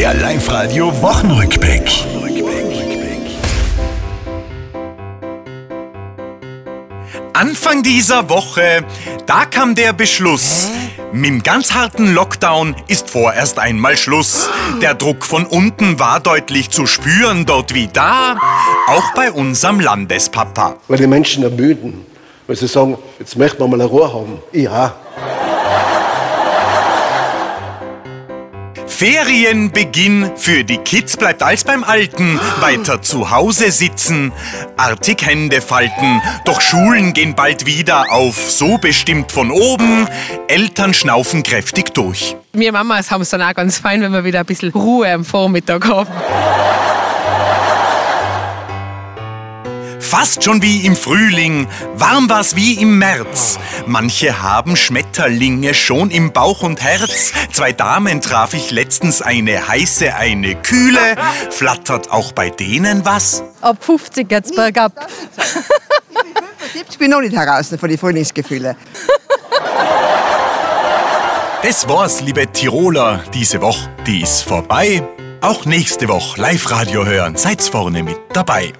Der Live-Radio Wochenrückblick. Anfang dieser Woche, da kam der Beschluss. Mit dem ganz harten Lockdown ist vorerst einmal Schluss. Der Druck von unten war deutlich zu spüren, dort wie da, auch bei unserem Landespapa. Weil die Menschen ermüden, weil sie sagen, jetzt möchten wir mal eine Ruhe haben. Ja, Ferienbeginn für die Kids bleibt als beim Alten. Weiter zu Hause sitzen, artig Hände falten. Doch Schulen gehen bald wieder auf, so bestimmt von oben. Eltern schnaufen kräftig durch. Wir Mamas haben es dann auch ganz fein, wenn wir wieder ein bisschen Ruhe am Vormittag haben. Fast schon wie im Frühling, warm war's wie im März. Manche haben Schmetterlinge schon im Bauch und Herz. Zwei Damen traf ich letztens, eine heiße, eine kühle. Flattert auch bei denen was? Ab 50 geht's bergab. Ich bin noch nicht heraus von den Frühlingsgefühlen. Das war's, liebe Tiroler. Diese Woche, die ist vorbei. Auch nächste Woche Live-Radio hören. Seid's vorne mit dabei.